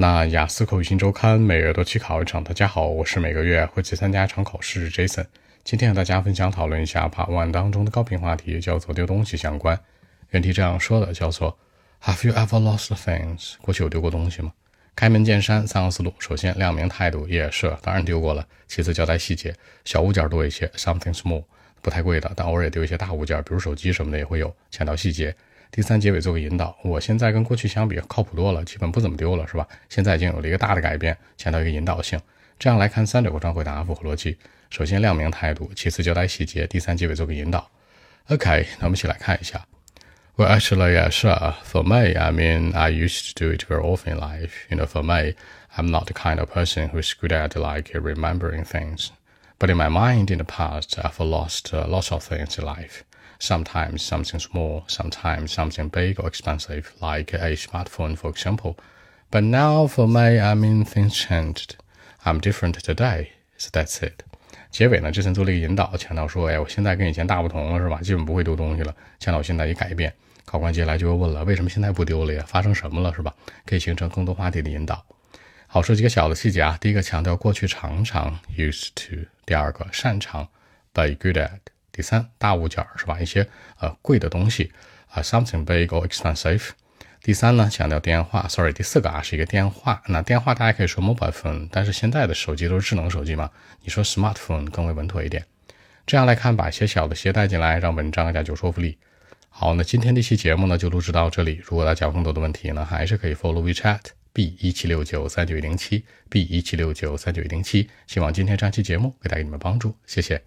那雅思口语新周刊每月都去考一场。大家好，我是每个月会去参加一场考试 Jason。今天和大家分享讨论一下 Part One 当中的高频话题，叫做丢东西相关。原题这样说的，叫做 Have you ever lost things？过去有丢过东西吗？开门见山，三个思路：首先亮明态度，也是当然丢过了；其次交代细节，小物件多一些，something small，不太贵的，但偶尔也丢一些大物件，比如手机什么的也会有，强调细节。第三结尾做个引导，我现在跟过去相比靠谱多了，基本不怎么丢了，是吧？现在已经有了一个大的改变，强调一个引导性。这样来看三者过程回答符合逻辑。首先亮明态度，其次交代细节，第三结尾做个引导。OK，那我们一起来看一下。Well, actually, yeah, sure. For me, I mean, I used to do it very often in life. You know, for me, I'm not the kind of person who's good at like remembering things. But in my mind, in the past, I've lost uh, lots of things in life. Sometimes something small, sometimes something big or expensive, like a smartphone, for example. But now for me, I mean, things changed. I'm different today, so that's it. 结尾呢，之前做了一个引导，强调说，哎，我现在跟以前大不同了，是吧？基本不会丢东西了，强调现在一改变。考官接下来就会问了，为什么现在不丢了呀？发生什么了，是吧？可以形成更多话题的引导。好，说几个小的细节啊。第一个强调过去常常 used to，第二个擅长 be good at。第三，大物件是吧？一些呃贵的东西啊，something big or expensive。第三呢，强调电话，sorry，第四个啊是一个电话。那电话大家可以说 mobile phone，但是现在的手机都是智能手机嘛，你说 smartphone 更为稳妥一点。这样来看，把一些小的携带进来，让文章更加有说服力。好，那今天这期节目呢就录制到这里。如果大家有更多的问题呢，还是可以 follow WeChat B 一七六九三九一零七 B 一七六九三九一零七。希望今天这期节目给带给你们帮助，谢谢。